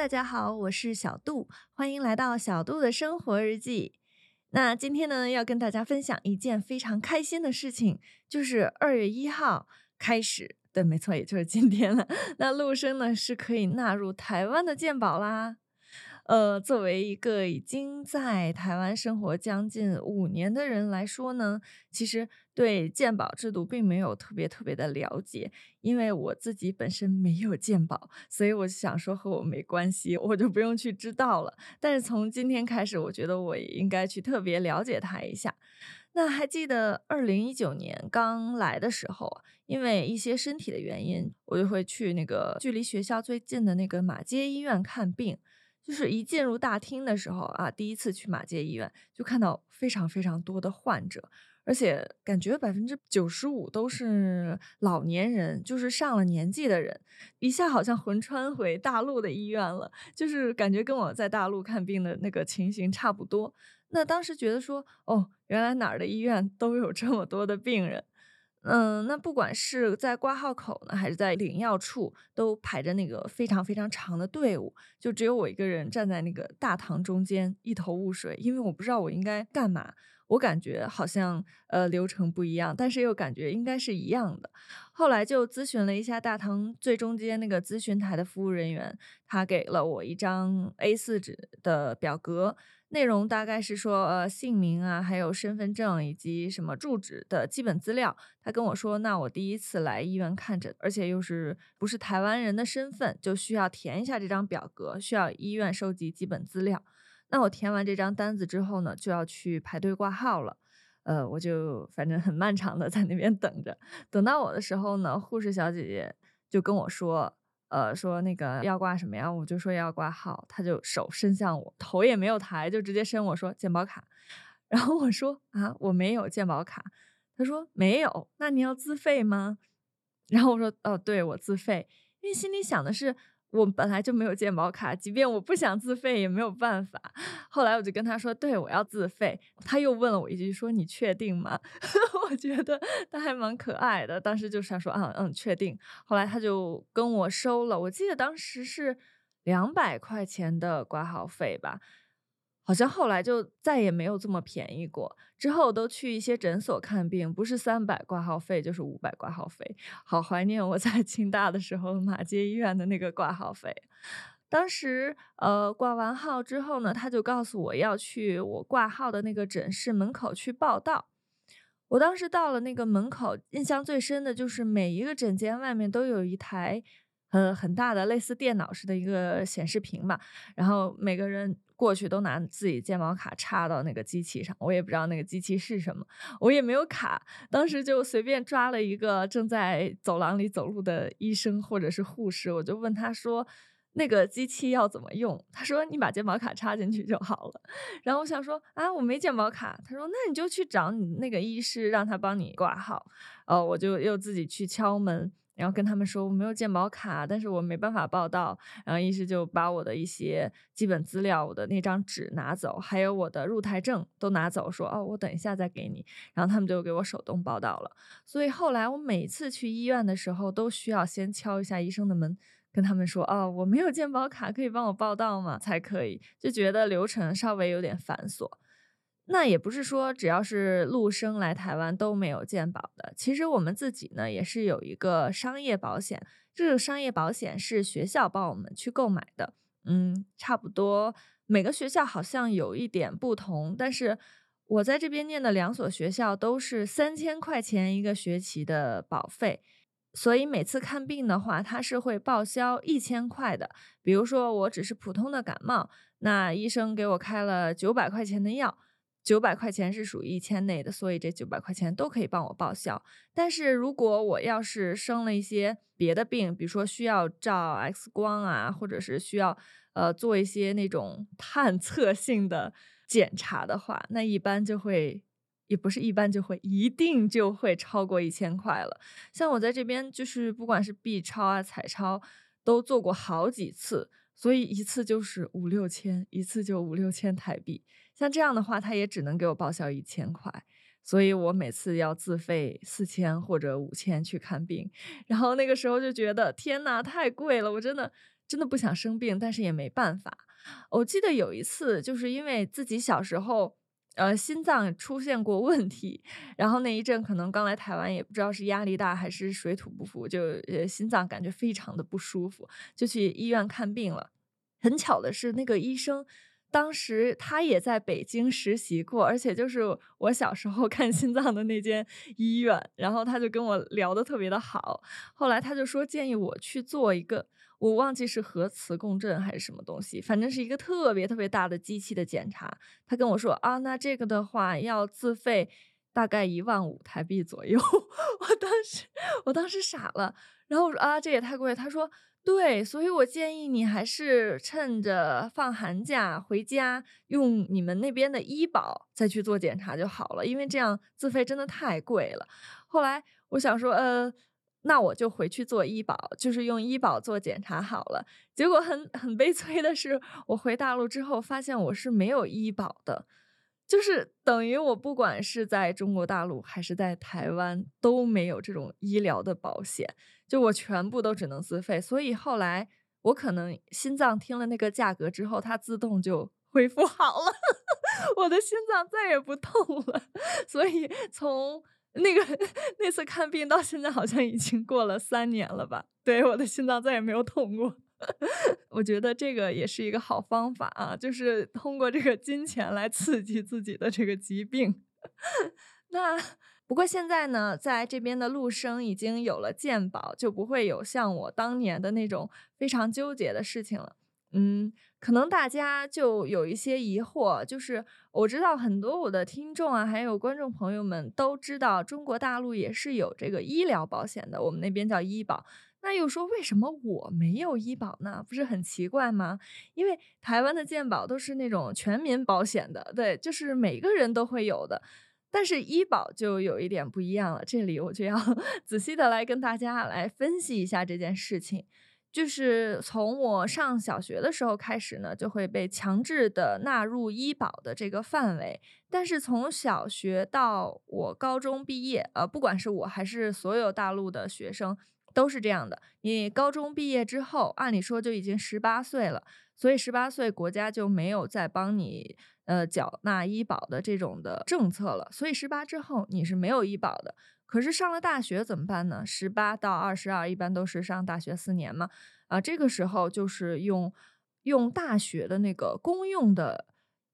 大家好，我是小杜，欢迎来到小杜的生活日记。那今天呢，要跟大家分享一件非常开心的事情，就是二月一号开始，对，没错，也就是今天了。那陆生呢是可以纳入台湾的鉴宝啦。呃，作为一个已经在台湾生活将近五年的人来说呢，其实对鉴宝制度并没有特别特别的了解，因为我自己本身没有鉴宝，所以我就想说和我没关系，我就不用去知道了。但是从今天开始，我觉得我也应该去特别了解它一下。那还记得二零一九年刚来的时候，因为一些身体的原因，我就会去那个距离学校最近的那个马街医院看病。就是一进入大厅的时候啊，第一次去马街医院，就看到非常非常多的患者，而且感觉百分之九十五都是老年人，就是上了年纪的人。一下好像魂穿回大陆的医院了，就是感觉跟我在大陆看病的那个情形差不多。那当时觉得说，哦，原来哪儿的医院都有这么多的病人。嗯，那不管是在挂号口呢，还是在领药处，都排着那个非常非常长的队伍，就只有我一个人站在那个大堂中间，一头雾水，因为我不知道我应该干嘛。我感觉好像呃流程不一样，但是又感觉应该是一样的。后来就咨询了一下大堂最中间那个咨询台的服务人员，他给了我一张 A4 纸的表格。内容大概是说，呃，姓名啊，还有身份证以及什么住址的基本资料。他跟我说，那我第一次来医院看诊，而且又是不是台湾人的身份，就需要填一下这张表格，需要医院收集基本资料。那我填完这张单子之后呢，就要去排队挂号了。呃，我就反正很漫长的 在那边等着。等到我的时候呢，护士小姐姐就跟我说。呃，说那个要挂什么呀？我就说要挂号，她就手伸向我，头也没有抬，就直接伸我说健保卡。然后我说啊，我没有健保卡。她说没有，那你要自费吗？然后我说哦，对我自费，因为心里想的是。我本来就没有健保卡，即便我不想自费也没有办法。后来我就跟他说：“对，我要自费。”他又问了我一句：“说你确定吗？” 我觉得他还蛮可爱的。当时就是他说：“嗯嗯，确定。”后来他就跟我收了，我记得当时是两百块钱的挂号费吧。好像后来就再也没有这么便宜过。之后都去一些诊所看病，不是三百挂号费就是五百挂号费。好怀念我在清大的时候马街医院的那个挂号费。当时呃挂完号之后呢，他就告诉我要去我挂号的那个诊室门口去报到。我当时到了那个门口，印象最深的就是每一个诊间外面都有一台呃很大的类似电脑似的一个显示屏嘛，然后每个人。过去都拿自己健保卡插到那个机器上，我也不知道那个机器是什么，我也没有卡，当时就随便抓了一个正在走廊里走路的医生或者是护士，我就问他说：“那个机器要怎么用？”他说：“你把健保卡插进去就好了。”然后我想说：“啊，我没健保卡。”他说：“那你就去找你那个医师，让他帮你挂号。”哦，我就又自己去敲门。然后跟他们说我没有健保卡，但是我没办法报到。然后医师就把我的一些基本资料，我的那张纸拿走，还有我的入台证都拿走，说哦，我等一下再给你。然后他们就给我手动报到了。所以后来我每次去医院的时候，都需要先敲一下医生的门，跟他们说哦，我没有健保卡，可以帮我报到吗？才可以，就觉得流程稍微有点繁琐。那也不是说只要是陆生来台湾都没有健保的，其实我们自己呢也是有一个商业保险，这个商业保险是学校帮我们去购买的，嗯，差不多每个学校好像有一点不同，但是我在这边念的两所学校都是三千块钱一个学期的保费，所以每次看病的话，它是会报销一千块的。比如说我只是普通的感冒，那医生给我开了九百块钱的药。九百块钱是属于一千内的，所以这九百块钱都可以帮我报销。但是如果我要是生了一些别的病，比如说需要照 X 光啊，或者是需要呃做一些那种 探测性的检查的话，那一般就会，也不是一般就会，一定就会超过一千块了。像我在这边，就是不管是 B 超啊、彩超，都做过好几次。所以一次就是五六千，一次就五六千台币。像这样的话，他也只能给我报销一千块，所以我每次要自费四千或者五千去看病。然后那个时候就觉得天呐，太贵了，我真的真的不想生病，但是也没办法。我记得有一次，就是因为自己小时候。呃，心脏出现过问题，然后那一阵可能刚来台湾，也不知道是压力大还是水土不服，就呃心脏感觉非常的不舒服，就去医院看病了。很巧的是，那个医生当时他也在北京实习过，而且就是我小时候 看心脏的那间医院，然后他就跟我聊的特别的好。后来他就说建议我去做一个。我忘记是核磁共振还是什么东西，反正是一个特别特别大的机器的检查。他跟我说啊，那这个的话要自费大概一万五台币左右。我当时我当时傻了，然后我说啊，这也太贵。他说对，所以我建议你还是趁着放寒假回家，用你们那边的医保再去做检查就好了，因为这样自费真的太贵了。后来我想说，呃。那我就回去做医保，就是用医保做检查好了。结果很很悲催的是，我回大陆之后发现我是没有医保的，就是等于我不管是在中国大陆还是在台湾都没有这种医疗的保险，就我全部都只能自费。所以后来我可能心脏听了那个价格之后，它自动就恢复好了，我的心脏再也不痛了。所以从那个 那次看病到现在好像已经过了三年了吧？对，我的心脏再也没有痛过。我觉得这个也是一个好方法啊，就是通过这个金钱来刺激自己的这个疾病。那不过现在呢，在这边的陆生已经有了健保，就不会有像我当年的那种非常纠结的事情了。嗯，可能大家就有一些疑惑，就是我知道很多我的听众啊，还有观众朋友们都知道，中国大陆也是有这个医疗保险的，我们那边叫医保。那又说为什么我没有医保呢？不是很奇怪吗？因为台湾的健保都是那种全民保险的，对，就是每个人都会有的。但是医保就有一点不一样了，这里我就要 仔细的来跟大家来分析一下这件事情。就是从我上小学的时候开始呢，就会被强制的纳入医保的这个范围。但是从小学到我高中毕业，呃，不管是我还是所有大陆的学生，都是这样的。你高中毕业之后，按理说就已经十八岁了，所以十八岁国家就没有再帮你呃缴纳医保的这种的政策了。所以十八之后你是没有医保的。可是上了大学怎么办呢？十八到二十二，一般都是上大学四年嘛。啊，这个时候就是用用大学的那个公用的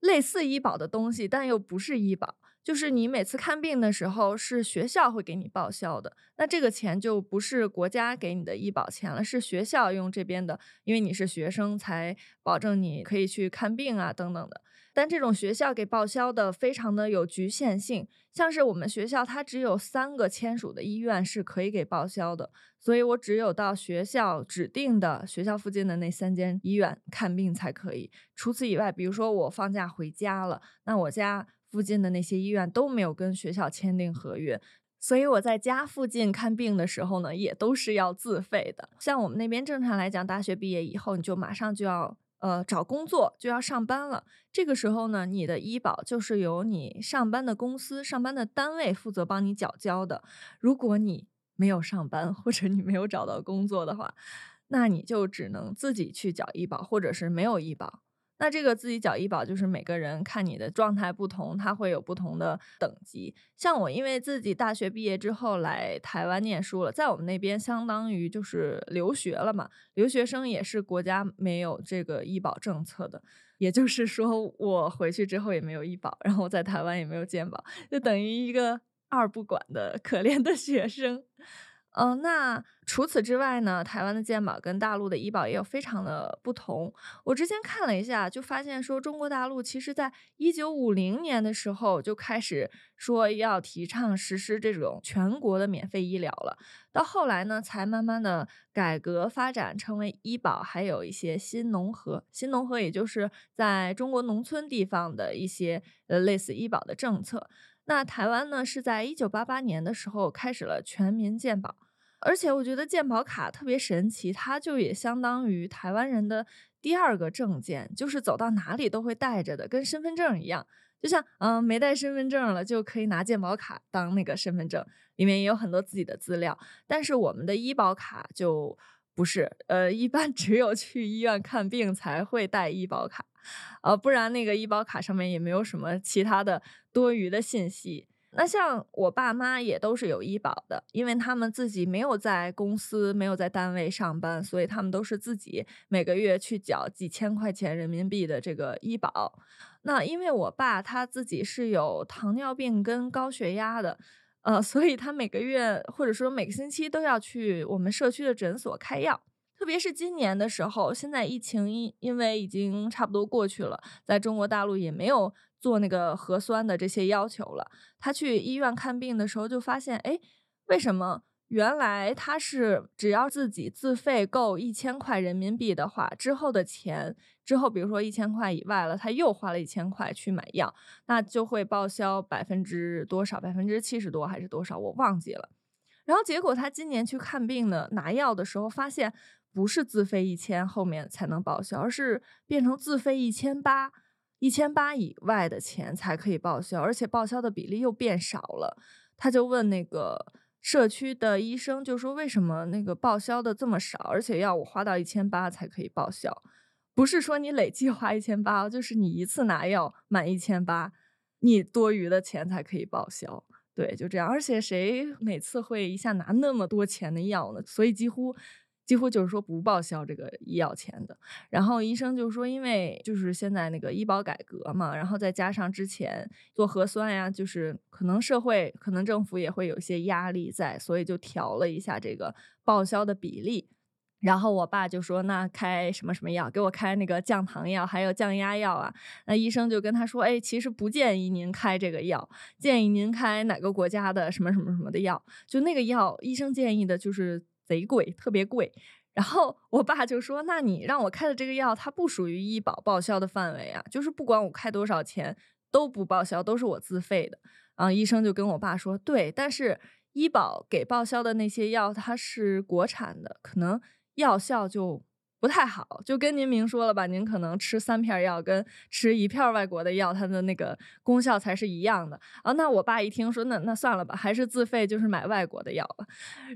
类似医保的东西，但又不是医保。就是你每次看病的时候，是学校会给你报销的。那这个钱就不是国家给你的医保钱了，是学校用这边的，因为你是学生，才保证你可以去看病啊等等的。但这种学校给报销的非常的有局限性，像是我们学校它只有三个签署的医院是可以给报销的，所以我只有到学校指定的学校附近的那三间医院看病才可以。除此以外，比如说我放假回家了，那我家附近的那些医院都没有跟学校签订合约，所以我在家附近看病的时候呢，也都是要自费的。像我们那边正常来讲，大学毕业以后你就马上就要。呃，找工作就要上班了。这个时候呢，你的医保就是由你上班的公司、上班的单位负责帮你缴交的。如果你没有上班，或者你没有找到工作的话，那你就只能自己去缴医保，或者是没有医保。那这个自己缴医保，就是每个人看你的状态不同，他会有不同的等级。像我，因为自己大学毕业之后来台湾念书了，在我们那边相当于就是留学了嘛。留学生也是国家没有这个医保政策的，也就是说我回去之后也没有医保，然后在台湾也没有健保，就等于一个二不管的可怜的学生。嗯，那除此之外呢？台湾的健保跟大陆的医保也有非常的不同。我之前看了一下，就发现说中国大陆其实在一九五零年的时候就开始说要提倡实施这种全国的免费医疗了。到后来呢，才慢慢的改革发展成为医保，还有一些新农合。新农合也就是在中国农村地方的一些呃类似医保的政策。那台湾呢，是在一九八八年的时候开始了全民健保，而且我觉得健保卡特别神奇，它就也相当于台湾人的第二个证件，就是走到哪里都会带着的，跟身份证一样。就像嗯，没带身份证了，就可以拿健保卡当那个身份证，里面也有很多自己的资料。但是我们的医保卡就不是，呃，一般 只有去医院看病才会带医保卡，呃，不然那个医保卡上面也没有什么其他的多余的信息。那像我爸妈也都是有医保的，因为他们自己没有在公司、没有在单位上班，所以他们都是自己每个月去缴几千块钱人民币的这个医保。那因为我爸他自己是有糖尿病跟高血压的，呃，所以他每个月或者说每个星期都要去我们社区的诊所开药。特别是今年的时候，现在疫情因因为已经差不多过去了，在中国大陆也没有。做那个核酸的这些要求了，他去医院看病的时候就发现，哎，为什么原来他是只要自己自费够一千块人民币的话，之后的钱之后，比如说一千块以外了，他又花了一千块去买药，那就会报销百分之多少？百分之七十多还是多少？我忘记了。然后结果他今年去看病呢，拿药的时候发现不是自费一千后面才能报销，而是变成自费一千八。一千八以外的钱才可以报销，而且报销的比例又变少了。他就问那个社区的医生，就说为什么那个报销的这么少，而且要我花到一千八才可以报销？不是说你累计花一千八，就是你一次拿药满一千八，你多余的钱才可以报销。对，就这样。而且谁每次会一下拿那么多钱的药呢？所以几乎。几乎就是说不报销这个医药钱的，然后医生就说，因为就是现在那个医保改革嘛，然后再加上之前做核酸呀，就是可能社会可能政府也会有一些压力在，所以就调了一下这个报销的比例。然后我爸就说，那开什么什么药，给我开那个降糖药，还有降压药啊。那医生就跟他说，哎，其实不建议您开这个药，建议您开哪个国家的什么什么什么的药，就那个药，医生建议的就是。贼贵，特别贵。然后我爸就说：“那你让我开的这个药，它不属于医保报销的范围啊，就是不管我开多少钱都不报销，都是我自费的。”啊医生就跟我爸说：“对，但是医保给报销的那些药，它是国产的，可能药效就……”不太好，就跟您明说了吧，您可能吃三片药跟吃一片外国的药，它的那个功效才是一样的啊。那我爸一听说，那那算了吧，还是自费，就是买外国的药吧。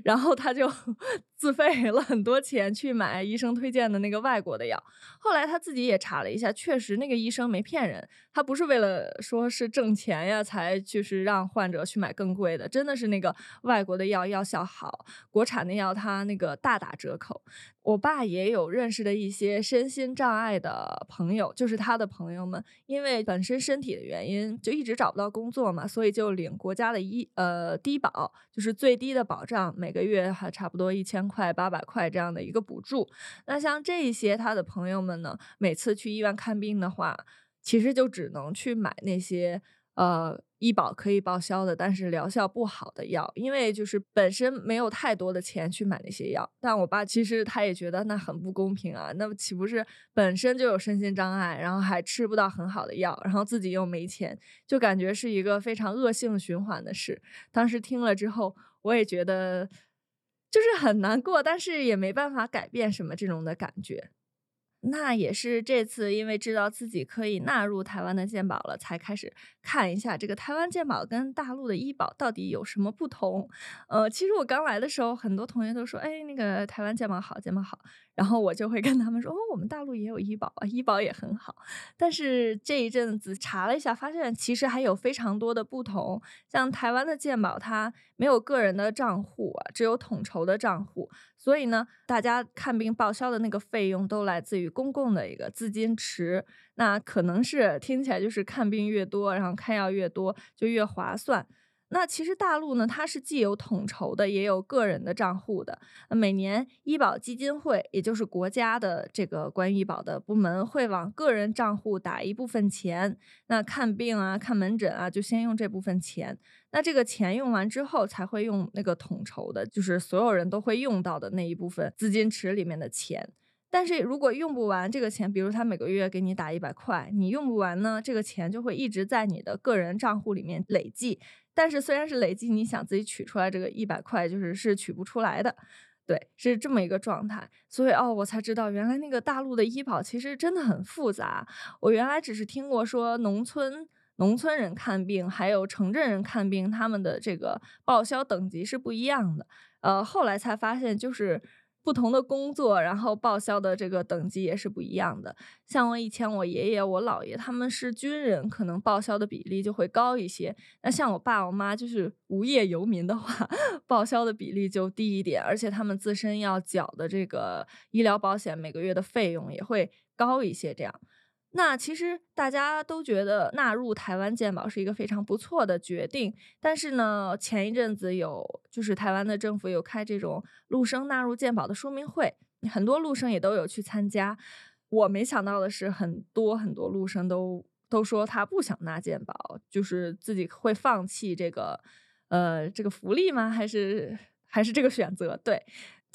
然后他就 自费了很多钱去买医生推荐的那个外国的药。后来他自己也查了一下，确实那个医生没骗人，他不是为了说是挣钱呀才就是让患者去买更贵的，真的是那个外国的药药效好，国产的药它那个大打折扣。我爸也有认识的一些身心障碍的朋友，就是他的朋友们，因为本身身体的原因，就一直找不到工作嘛，所以就领国家的医呃低保，就是最低的保障，每个月还差不多一千块、八百块这样的一个补助。那像这些他的朋友们呢，每次去医院看病的话，其实就只能去买那些。呃，医保可以报销的，但是疗效不好的药，因为就是本身没有太多的钱去买那些药。但我爸其实他也觉得那很不公平啊，那岂不是本身就有身心障碍，然后还吃不到很好的药，然后自己又没钱，就感觉是一个非常恶性循环的事。当时听了之后，我也觉得就是很难过，但是也没办法改变什么这种的感觉。那也是这次因为知道自己可以纳入台湾的健保了，才开始看一下这个台湾健保跟大陆的医保到底有什么不同。呃，其实我刚来的时候，很多同学都说，哎，那个台湾健保好，健保好。然后我就会跟他们说，哦，我们大陆也有医保啊，医保也很好。但是这一阵子查了一下，发现其实还有非常多的不同。像台湾的健保，它没有个人的账户啊，只有统筹的账户。所以呢，大家看病报销的那个费用都来自于公共的一个资金池。那可能是听起来就是看病越多，然后开药越多，就越划算。那其实大陆呢，它是既有统筹的，也有个人的账户的。每年医保基金会，也就是国家的这个关于医保的部门，会往个人账户打一部分钱。那看病啊、看门诊啊，就先用这部分钱。那这个钱用完之后，才会用那个统筹的，就是所有人都会用到的那一部分资金池里面的钱。但是如果用不完这个钱，比如他每个月给你打一百块，你用不完呢，这个钱就会一直在你的个人账户里面累计。但是虽然是累计，你想自己取出来这个一百块，就是是取不出来的，对，是这么一个状态。所以哦，我才知道原来那个大陆的医保其实真的很复杂。我原来只是听过说农村农村人看病，还有城镇人看病，他们的这个报销等级是不一样的。呃，后来才发现就是。不同的工作，然后报销的这个等级也是不一样的。像我以前我爷爷、我姥爷他们是军人，可能报销的比例就会高一些。那像我爸我妈就是无业游民的话，报销的比例就低一点，而且他们自身要缴的这个医疗保险每个月的费用也会高一些。这样。那其实大家都觉得纳入台湾健保是一个非常不错的决定，但是呢，前一阵子有就是台湾的政府有开这种陆生纳入健保的说明会，很多陆生也都有去参加。我没想到的是，很多很多陆生都都说他不想纳健保，就是自己会放弃这个呃这个福利吗？还是还是这个选择？对。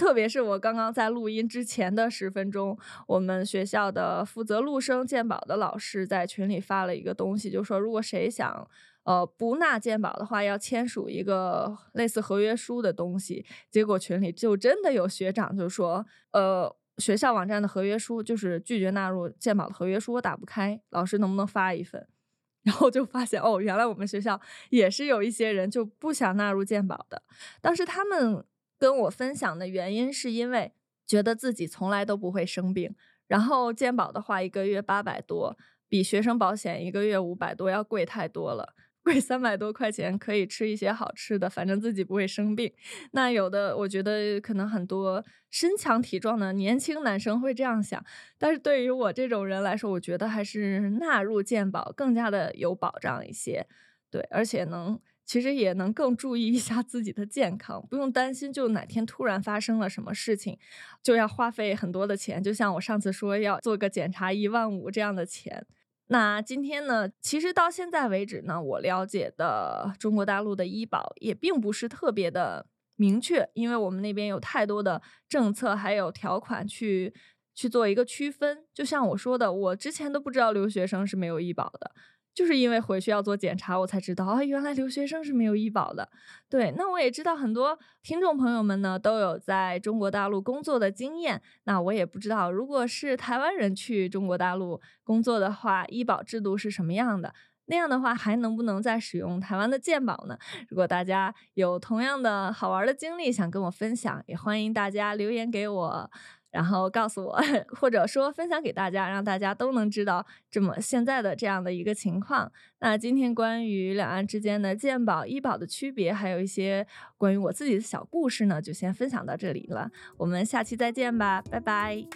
特别是我刚刚在录音之前的十分钟，我们学校的负责录声鉴宝的老师在群里发了一个东西，就说如果谁想呃不纳鉴宝的话，要签署一个类似合约书的东西。结果群里就真的有学长就说，呃，学校网站的合约书就是拒绝纳入鉴宝的合约书，我打不开，老师能不能发一份？然后就发现哦，原来我们学校也是有一些人就不想纳入鉴宝的，当时他们。跟我分享的原因是因为觉得自己从来都不会生病，然后健保的话一个月八百多，比学生保险一个月五百多要贵太多了，贵三百多块钱可以吃一些好吃的，反正自己不会生病。那有的我觉得可能很多身强体壮的年轻男生会这样想，但是对于我这种人来说，我觉得还是纳入健保更加的有保障一些，对，而且能。其实也能更注意一下自己的健康，不用担心就哪天突然发生了什么事情，就要花费很多的钱。就像我上次说要做个检查一万五这样的钱。那今天呢，其实到现在为止呢，我了解的中国大陆的医保也并不是特别的明确，因为我们那边有太多的政策还有条款去去做一个区分。就像我说的，我之前都不知道留学生是没有医保的。就是因为回去要做检查，我才知道啊，原来留学生是没有医保的。对，那我也知道很多听众朋友们呢都有在中国大陆工作的经验。那我也不知道，如果是台湾人去中国大陆工作的话，医保制度是什么样的？那样的话，还能不能再使用台湾的健保呢？如果大家有同样的好玩的经历想跟我分享，也欢迎大家留言给我。然后告诉我，或者说分享给大家，让大家都能知道这么现在的这样的一个情况。那今天关于两岸之间的健保、医保的区别，还有一些关于我自己的小故事呢，就先分享到这里了。我们下期再见吧，拜拜。